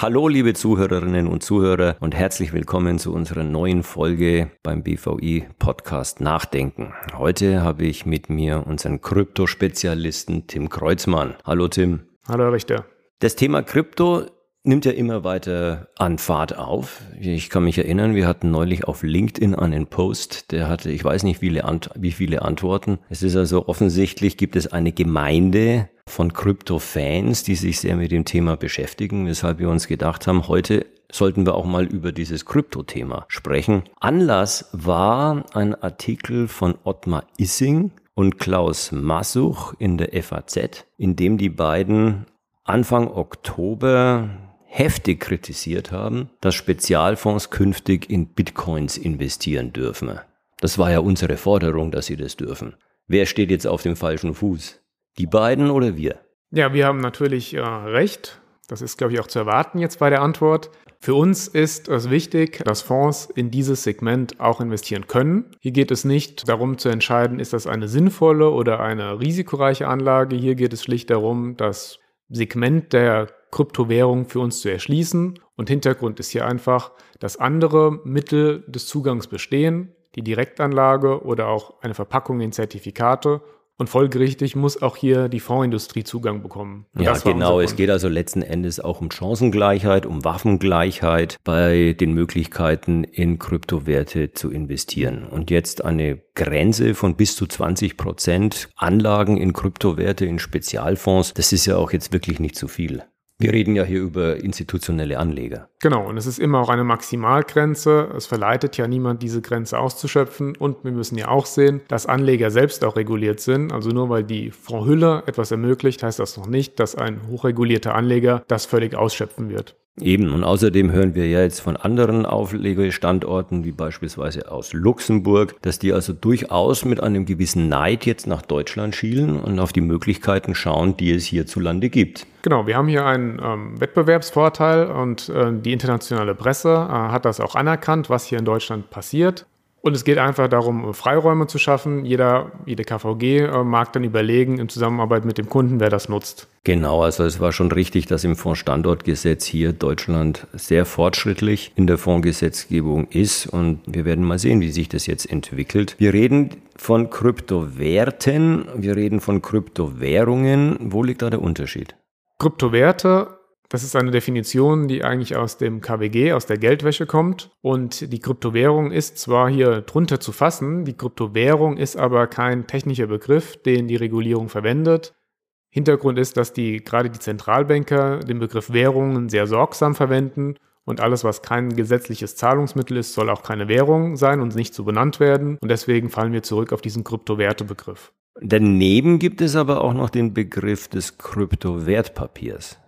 Hallo liebe Zuhörerinnen und Zuhörer und herzlich willkommen zu unserer neuen Folge beim BVI Podcast Nachdenken. Heute habe ich mit mir unseren Kryptospezialisten Tim Kreuzmann. Hallo Tim. Hallo Herr Richter. Das Thema Krypto nimmt ja immer weiter an Fahrt auf. Ich kann mich erinnern, wir hatten neulich auf LinkedIn einen Post, der hatte, ich weiß nicht, wie viele, Ant wie viele Antworten. Es ist also offensichtlich, gibt es eine Gemeinde von Krypto-Fans, die sich sehr mit dem Thema beschäftigen, weshalb wir uns gedacht haben, heute sollten wir auch mal über dieses Krypto-Thema sprechen. Anlass war ein Artikel von Ottmar Issing und Klaus Massuch in der FAZ, in dem die beiden Anfang Oktober heftig kritisiert haben, dass Spezialfonds künftig in Bitcoins investieren dürfen. Das war ja unsere Forderung, dass sie das dürfen. Wer steht jetzt auf dem falschen Fuß? Die beiden oder wir? Ja, wir haben natürlich äh, recht. Das ist, glaube ich, auch zu erwarten jetzt bei der Antwort. Für uns ist es wichtig, dass Fonds in dieses Segment auch investieren können. Hier geht es nicht darum zu entscheiden, ist das eine sinnvolle oder eine risikoreiche Anlage. Hier geht es schlicht darum, das Segment der Kryptowährung für uns zu erschließen. Und Hintergrund ist hier einfach, dass andere Mittel des Zugangs bestehen, die Direktanlage oder auch eine Verpackung in Zertifikate und folgerichtig muss auch hier die Fondsindustrie Zugang bekommen. Und ja, genau. Es geht also letzten Endes auch um Chancengleichheit, um Waffengleichheit bei den Möglichkeiten in Kryptowerte zu investieren. Und jetzt eine Grenze von bis zu 20 Prozent Anlagen in Kryptowerte, in Spezialfonds, das ist ja auch jetzt wirklich nicht zu viel. Wir reden ja hier über institutionelle Anleger. Genau, und es ist immer auch eine Maximalgrenze. Es verleitet ja niemand, diese Grenze auszuschöpfen. Und wir müssen ja auch sehen, dass Anleger selbst auch reguliert sind. Also nur weil die Fondshülle etwas ermöglicht, heißt das noch nicht, dass ein hochregulierter Anleger das völlig ausschöpfen wird. Eben, und außerdem hören wir ja jetzt von anderen Auflegestandorten, wie beispielsweise aus Luxemburg, dass die also durchaus mit einem gewissen Neid jetzt nach Deutschland schielen und auf die Möglichkeiten schauen, die es hierzulande gibt. Genau, wir haben hier einen ähm, Wettbewerbsvorteil und äh, die internationale Presse äh, hat das auch anerkannt, was hier in Deutschland passiert. Und es geht einfach darum, Freiräume zu schaffen. Jeder, jede KVG äh, mag dann überlegen, in Zusammenarbeit mit dem Kunden, wer das nutzt. Genau, also es war schon richtig, dass im Fondsstandortgesetz hier Deutschland sehr fortschrittlich in der Fondsgesetzgebung ist. Und wir werden mal sehen, wie sich das jetzt entwickelt. Wir reden von Kryptowerten, wir reden von Kryptowährungen. Wo liegt da der Unterschied? Kryptowerte das ist eine Definition, die eigentlich aus dem KWG, aus der Geldwäsche kommt. Und die Kryptowährung ist zwar hier drunter zu fassen, die Kryptowährung ist aber kein technischer Begriff, den die Regulierung verwendet. Hintergrund ist, dass die, gerade die Zentralbanker den Begriff Währungen sehr sorgsam verwenden und alles, was kein gesetzliches Zahlungsmittel ist, soll auch keine Währung sein und nicht so benannt werden. Und deswegen fallen wir zurück auf diesen Kryptowertebegriff. Daneben gibt es aber auch noch den Begriff des Kryptowertpapiers.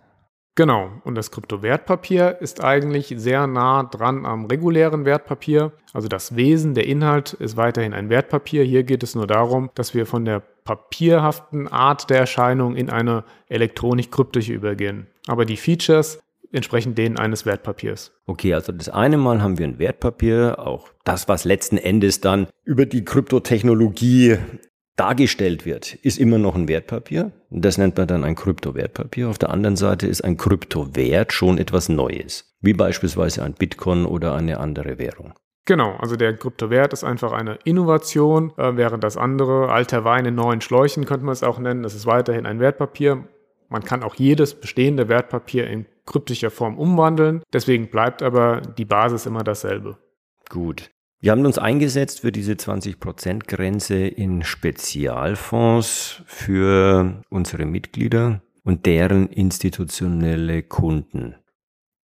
Genau, und das Kryptowertpapier ist eigentlich sehr nah dran am regulären Wertpapier. Also das Wesen, der Inhalt ist weiterhin ein Wertpapier. Hier geht es nur darum, dass wir von der papierhaften Art der Erscheinung in eine elektronisch-kryptische übergehen. Aber die Features entsprechen denen eines Wertpapiers. Okay, also das eine Mal haben wir ein Wertpapier, auch das, was letzten Endes dann über die Kryptotechnologie dargestellt wird, ist immer noch ein Wertpapier. Das nennt man dann ein Kryptowertpapier. Auf der anderen Seite ist ein Kryptowert schon etwas Neues, wie beispielsweise ein Bitcoin oder eine andere Währung. Genau, also der Kryptowert ist einfach eine Innovation, äh, während das andere, alter Wein in neuen Schläuchen könnte man es auch nennen, das ist weiterhin ein Wertpapier. Man kann auch jedes bestehende Wertpapier in kryptischer Form umwandeln, deswegen bleibt aber die Basis immer dasselbe. Gut. Wir haben uns eingesetzt für diese 20%-Grenze in Spezialfonds für unsere Mitglieder und deren institutionelle Kunden.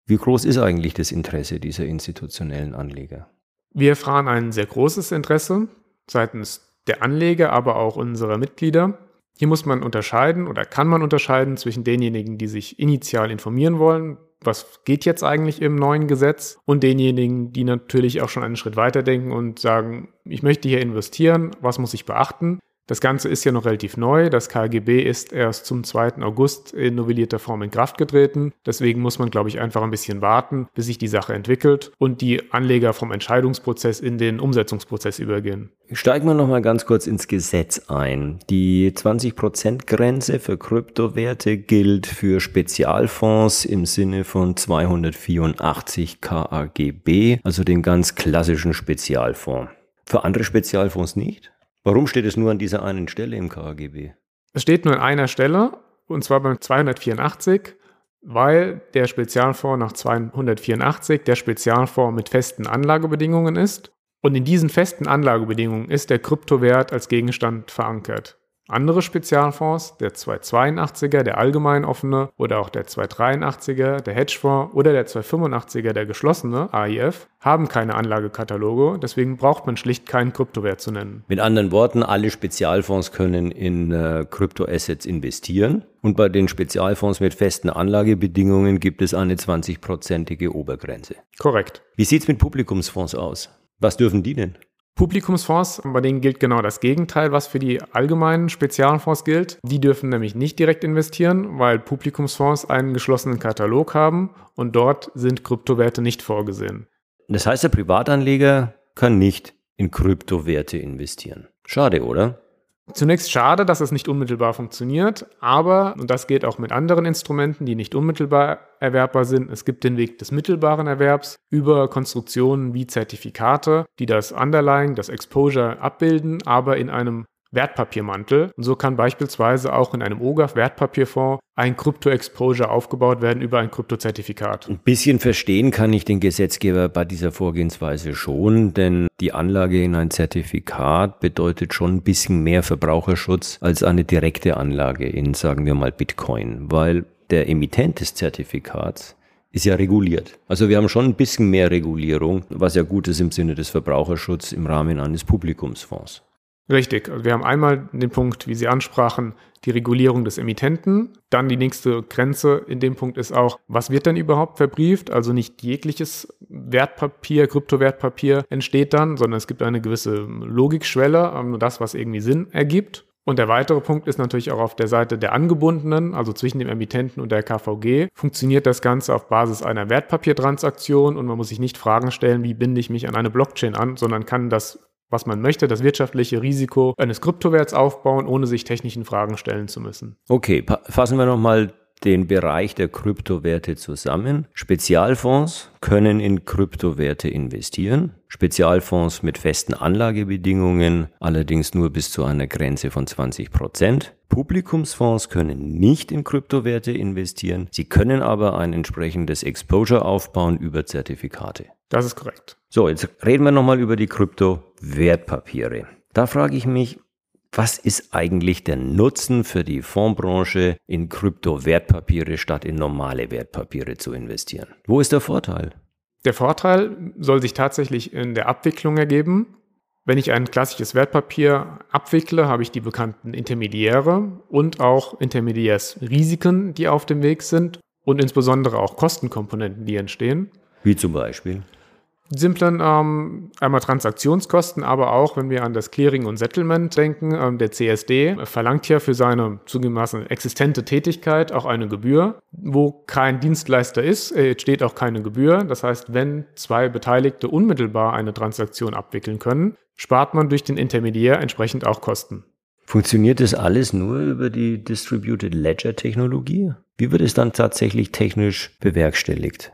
Wie groß ist eigentlich das Interesse dieser institutionellen Anleger? Wir erfahren ein sehr großes Interesse seitens der Anleger, aber auch unserer Mitglieder. Hier muss man unterscheiden oder kann man unterscheiden zwischen denjenigen, die sich initial informieren wollen, was geht jetzt eigentlich im neuen Gesetz und denjenigen, die natürlich auch schon einen Schritt weiter denken und sagen, ich möchte hier investieren, was muss ich beachten? Das Ganze ist ja noch relativ neu. Das KGB ist erst zum 2. August in novellierter Form in Kraft getreten. Deswegen muss man, glaube ich, einfach ein bisschen warten, bis sich die Sache entwickelt und die Anleger vom Entscheidungsprozess in den Umsetzungsprozess übergehen. Steigen wir nochmal ganz kurz ins Gesetz ein. Die 20%-Grenze für Kryptowerte gilt für Spezialfonds im Sinne von 284 KAGB, also den ganz klassischen Spezialfonds. Für andere Spezialfonds nicht? Warum steht es nur an dieser einen Stelle im KGB? Es steht nur an einer Stelle, und zwar beim 284, weil der Spezialfonds nach 284 der Spezialfonds mit festen Anlagebedingungen ist. Und in diesen festen Anlagebedingungen ist der Kryptowert als Gegenstand verankert. Andere Spezialfonds, der 282er, der allgemein offene oder auch der 283er, der Hedgefonds oder der 285er, der geschlossene AIF, haben keine Anlagekataloge, deswegen braucht man schlicht keinen Kryptowert zu nennen. Mit anderen Worten, alle Spezialfonds können in äh, Kryptoassets investieren und bei den Spezialfonds mit festen Anlagebedingungen gibt es eine 20-prozentige Obergrenze. Korrekt. Wie sieht es mit Publikumsfonds aus? Was dürfen die denn? Publikumsfonds, bei denen gilt genau das Gegenteil, was für die allgemeinen Spezialfonds gilt. Die dürfen nämlich nicht direkt investieren, weil Publikumsfonds einen geschlossenen Katalog haben und dort sind Kryptowerte nicht vorgesehen. Das heißt, der Privatanleger kann nicht in Kryptowerte investieren. Schade, oder? Zunächst schade, dass es nicht unmittelbar funktioniert, aber, und das geht auch mit anderen Instrumenten, die nicht unmittelbar erwerbbar sind, es gibt den Weg des mittelbaren Erwerbs über Konstruktionen wie Zertifikate, die das Underlying, das Exposure abbilden, aber in einem Wertpapiermantel. Und so kann beispielsweise auch in einem OGAF-Wertpapierfonds ein Krypto-Exposure aufgebaut werden über ein Kryptozertifikat. Ein bisschen verstehen kann ich den Gesetzgeber bei dieser Vorgehensweise schon, denn die Anlage in ein Zertifikat bedeutet schon ein bisschen mehr Verbraucherschutz als eine direkte Anlage in, sagen wir mal, Bitcoin, weil der Emittent des Zertifikats ist ja reguliert. Also wir haben schon ein bisschen mehr Regulierung, was ja gut ist im Sinne des Verbraucherschutzes im Rahmen eines Publikumsfonds. Richtig. Also wir haben einmal den Punkt, wie Sie ansprachen, die Regulierung des Emittenten. Dann die nächste Grenze in dem Punkt ist auch, was wird denn überhaupt verbrieft? Also nicht jegliches Wertpapier, Kryptowertpapier entsteht dann, sondern es gibt eine gewisse Logikschwelle, ähm, nur das, was irgendwie Sinn ergibt. Und der weitere Punkt ist natürlich auch auf der Seite der Angebundenen, also zwischen dem Emittenten und der KVG, funktioniert das Ganze auf Basis einer Wertpapiertransaktion und man muss sich nicht Fragen stellen, wie binde ich mich an eine Blockchain an, sondern kann das was man möchte, das wirtschaftliche Risiko eines Kryptowerts aufbauen, ohne sich technischen Fragen stellen zu müssen. Okay, fassen wir nochmal den Bereich der Kryptowerte zusammen. Spezialfonds können in Kryptowerte investieren. Spezialfonds mit festen Anlagebedingungen, allerdings nur bis zu einer Grenze von 20 Prozent. Publikumsfonds können nicht in Kryptowerte investieren. Sie können aber ein entsprechendes Exposure aufbauen über Zertifikate. Das ist korrekt. So, jetzt reden wir nochmal über die Kryptowertpapiere. Da frage ich mich, was ist eigentlich der Nutzen für die Fondsbranche, in Kryptowertpapiere statt in normale Wertpapiere zu investieren? Wo ist der Vorteil? Der Vorteil soll sich tatsächlich in der Abwicklung ergeben. Wenn ich ein klassisches Wertpapier abwickle, habe ich die bekannten Intermediäre und auch Intermediärsrisiken, die auf dem Weg sind und insbesondere auch Kostenkomponenten, die entstehen. Wie zum Beispiel? Simplen ähm, einmal Transaktionskosten, aber auch, wenn wir an das Clearing und Settlement denken, ähm, der CSD verlangt ja für seine zugegebenermaßen existente Tätigkeit auch eine Gebühr. Wo kein Dienstleister ist, entsteht auch keine Gebühr. Das heißt, wenn zwei Beteiligte unmittelbar eine Transaktion abwickeln können, spart man durch den Intermediär entsprechend auch Kosten. Funktioniert das alles nur über die Distributed Ledger Technologie? Wie wird es dann tatsächlich technisch bewerkstelligt?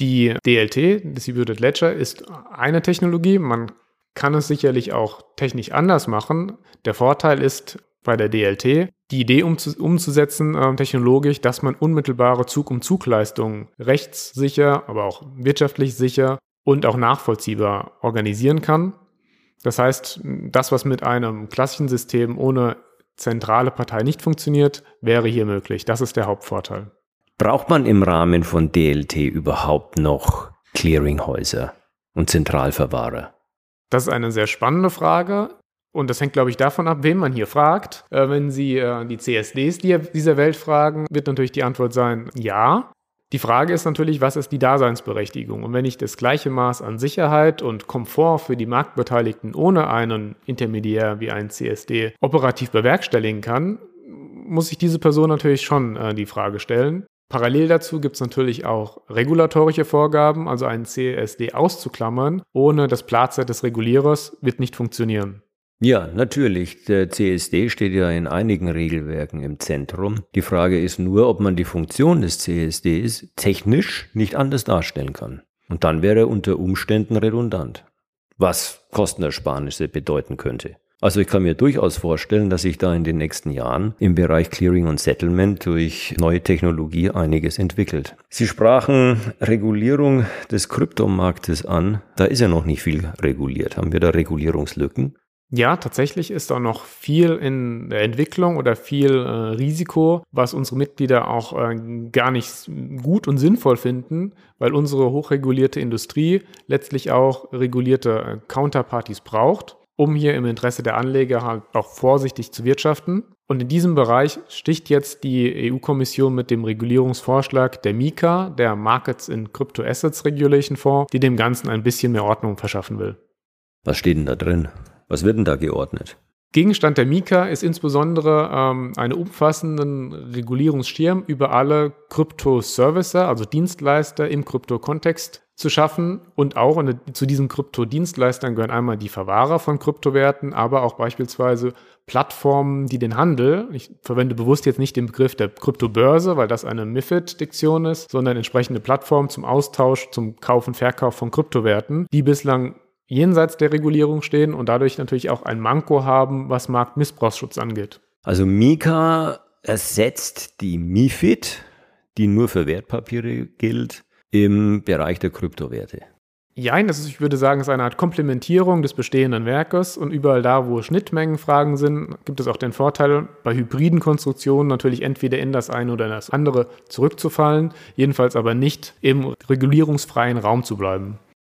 Die DLT, Distributed Ledger, ist eine Technologie. Man kann es sicherlich auch technisch anders machen. Der Vorteil ist bei der DLT, die Idee umzusetzen äh, technologisch, dass man unmittelbare Zug-um-Zug-Leistungen rechtssicher, aber auch wirtschaftlich sicher und auch nachvollziehbar organisieren kann. Das heißt, das, was mit einem klassischen System ohne zentrale Partei nicht funktioniert, wäre hier möglich. Das ist der Hauptvorteil. Braucht man im Rahmen von DLT überhaupt noch Clearinghäuser und Zentralverwahrer? Das ist eine sehr spannende Frage. Und das hängt, glaube ich, davon ab, wen man hier fragt. Äh, wenn Sie äh, die CSDs dieser Welt fragen, wird natürlich die Antwort sein, ja. Die Frage ist natürlich, was ist die Daseinsberechtigung? Und wenn ich das gleiche Maß an Sicherheit und Komfort für die Marktbeteiligten ohne einen Intermediär wie ein CSD operativ bewerkstelligen kann, muss sich diese Person natürlich schon äh, die Frage stellen. Parallel dazu gibt es natürlich auch regulatorische Vorgaben, also einen CSD auszuklammern, ohne das Platzett des Regulierers wird nicht funktionieren. Ja, natürlich. Der CSD steht ja in einigen Regelwerken im Zentrum. Die Frage ist nur, ob man die Funktion des CSDs technisch nicht anders darstellen kann. Und dann wäre er unter Umständen redundant. Was Kostenersparnisse bedeuten könnte. Also ich kann mir durchaus vorstellen, dass sich da in den nächsten Jahren im Bereich Clearing und Settlement durch neue Technologie einiges entwickelt. Sie sprachen Regulierung des Kryptomarktes an. Da ist ja noch nicht viel reguliert. Haben wir da Regulierungslücken? Ja, tatsächlich ist da noch viel in der Entwicklung oder viel äh, Risiko, was unsere Mitglieder auch äh, gar nicht gut und sinnvoll finden, weil unsere hochregulierte Industrie letztlich auch regulierte äh, Counterparties braucht, um hier im Interesse der Anleger halt auch vorsichtig zu wirtschaften. Und in diesem Bereich sticht jetzt die EU-Kommission mit dem Regulierungsvorschlag der MiCA, der Markets in Crypto Assets Regulation Fonds, die dem Ganzen ein bisschen mehr Ordnung verschaffen will. Was steht denn da drin? Was wird denn da geordnet? Gegenstand der Mika ist insbesondere ähm, einen umfassenden Regulierungsschirm über alle Krypto-Servicer, also Dienstleister im Krypto-Kontext zu schaffen und auch und zu diesen Krypto-Dienstleistern gehören einmal die Verwahrer von Kryptowerten, aber auch beispielsweise Plattformen, die den Handel, ich verwende bewusst jetzt nicht den Begriff der Kryptobörse, weil das eine MIFID-Diktion ist, sondern entsprechende Plattformen zum Austausch, zum Kauf und Verkauf von Kryptowerten, die bislang jenseits der Regulierung stehen und dadurch natürlich auch ein Manko haben, was Marktmissbrauchsschutz angeht. Also Mika ersetzt die MIFID, die nur für Wertpapiere gilt, im Bereich der Kryptowerte. Jein, das ist, ich würde sagen, es ist eine Art Komplementierung des bestehenden Werkes und überall da, wo Schnittmengenfragen sind, gibt es auch den Vorteil, bei hybriden Konstruktionen natürlich entweder in das eine oder in das andere zurückzufallen, jedenfalls aber nicht im regulierungsfreien Raum zu bleiben.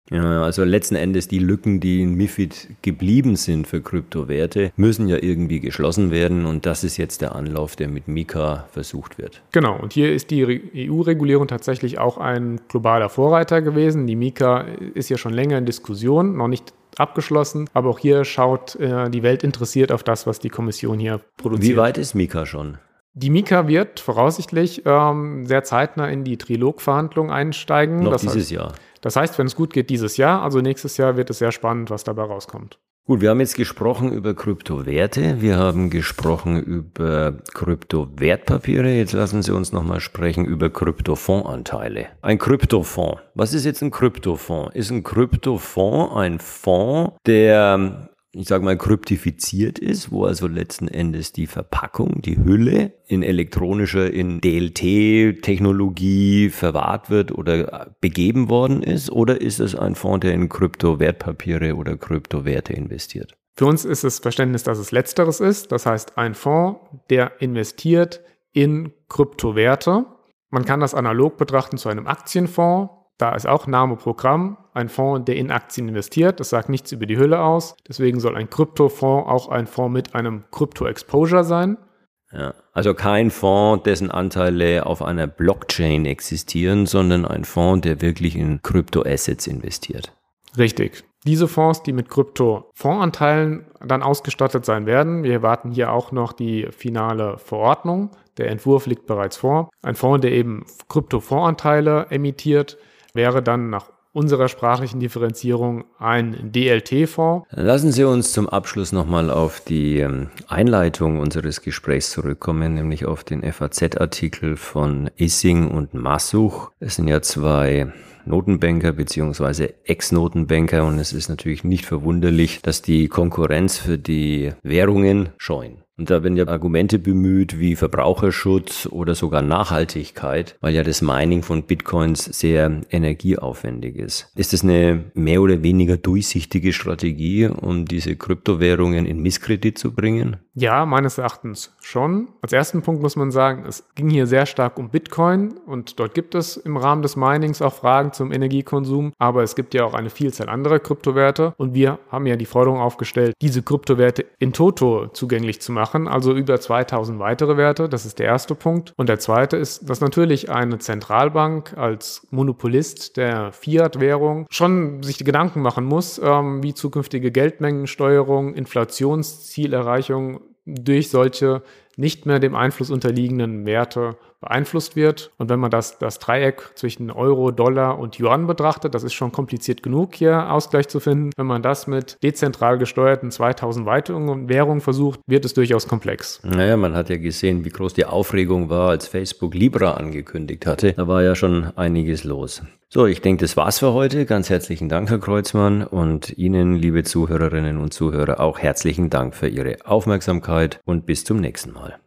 Ja, also letzten Endes die Lücken, die in MIFID geblieben sind für Kryptowerte, müssen ja irgendwie geschlossen werden und das ist jetzt der Anlauf, der mit Mika versucht wird. Genau, und hier ist die EU-Regulierung tatsächlich auch ein globaler Vorreiter gewesen. Die Mika ist ja schon länger in Diskussion, noch nicht abgeschlossen, aber auch hier schaut äh, die Welt interessiert auf das, was die Kommission hier produziert. Wie weit ist Mika schon? Die Mika wird voraussichtlich ähm, sehr zeitnah in die Trilogverhandlungen einsteigen. Noch das dieses heißt, Jahr. Das heißt, wenn es gut geht, dieses Jahr, also nächstes Jahr wird es sehr spannend, was dabei rauskommt. Gut, wir haben jetzt gesprochen über Kryptowerte, wir haben gesprochen über Kryptowertpapiere. Jetzt lassen Sie uns nochmal sprechen über Kryptofondsanteile. Ein Kryptofonds. Was ist jetzt ein Kryptofonds? Ist ein Kryptofonds ein Fonds, der ich sage mal, kryptifiziert ist, wo also letzten Endes die Verpackung, die Hülle in elektronischer, in DLT-Technologie verwahrt wird oder begeben worden ist? Oder ist es ein Fonds, der in Kryptowertpapiere oder Kryptowerte investiert? Für uns ist das Verständnis, dass es letzteres ist. Das heißt, ein Fonds, der investiert in Kryptowerte. Man kann das analog betrachten zu einem Aktienfonds. Da ist auch Name Programm ein Fonds, der in Aktien investiert. Das sagt nichts über die Hülle aus. Deswegen soll ein Kryptofonds auch ein Fonds mit einem Krypto-Exposure sein. Ja, also kein Fonds, dessen Anteile auf einer Blockchain existieren, sondern ein Fonds, der wirklich in Kryptoassets investiert. Richtig. Diese Fonds, die mit Krypto-Fondsanteilen dann ausgestattet sein werden, wir warten hier auch noch die finale Verordnung. Der Entwurf liegt bereits vor. Ein Fonds, der eben Krypto-Fondsanteile emittiert, wäre dann nach unserer sprachlichen Differenzierung ein DLT-Fonds. Lassen Sie uns zum Abschluss nochmal auf die ähm, Einleitung unseres Gesprächs zurückkommen, nämlich auf den FAZ-Artikel von Issing und Massuch. Es sind ja zwei Notenbanker beziehungsweise Ex-Notenbanker und es ist natürlich nicht verwunderlich, dass die Konkurrenz für die Währungen scheuen. Und da werden ja Argumente bemüht wie Verbraucherschutz oder sogar Nachhaltigkeit, weil ja das Mining von Bitcoins sehr energieaufwendig ist. Ist das eine mehr oder weniger durchsichtige Strategie, um diese Kryptowährungen in Misskredit zu bringen? Ja, meines Erachtens schon. Als ersten Punkt muss man sagen, es ging hier sehr stark um Bitcoin und dort gibt es im Rahmen des Minings auch Fragen zum Energiekonsum, aber es gibt ja auch eine Vielzahl anderer Kryptowerte und wir haben ja die Forderung aufgestellt, diese Kryptowerte in Toto zugänglich zu machen machen, also über 2000 weitere Werte. Das ist der erste Punkt. Und der zweite ist, dass natürlich eine Zentralbank als Monopolist der Fiat-Währung schon sich Gedanken machen muss, ähm, wie zukünftige Geldmengensteuerung, Inflationszielerreichung durch solche nicht mehr dem Einfluss unterliegenden Werte beeinflusst wird. Und wenn man das, das Dreieck zwischen Euro, Dollar und Yuan betrachtet, das ist schon kompliziert genug, hier Ausgleich zu finden. Wenn man das mit dezentral gesteuerten 2000 weiteren Währungen versucht, wird es durchaus komplex. Naja, man hat ja gesehen, wie groß die Aufregung war, als Facebook Libra angekündigt hatte. Da war ja schon einiges los. So, ich denke, das war's für heute. Ganz herzlichen Dank, Herr Kreuzmann, und Ihnen, liebe Zuhörerinnen und Zuhörer, auch herzlichen Dank für Ihre Aufmerksamkeit und bis zum nächsten Mal.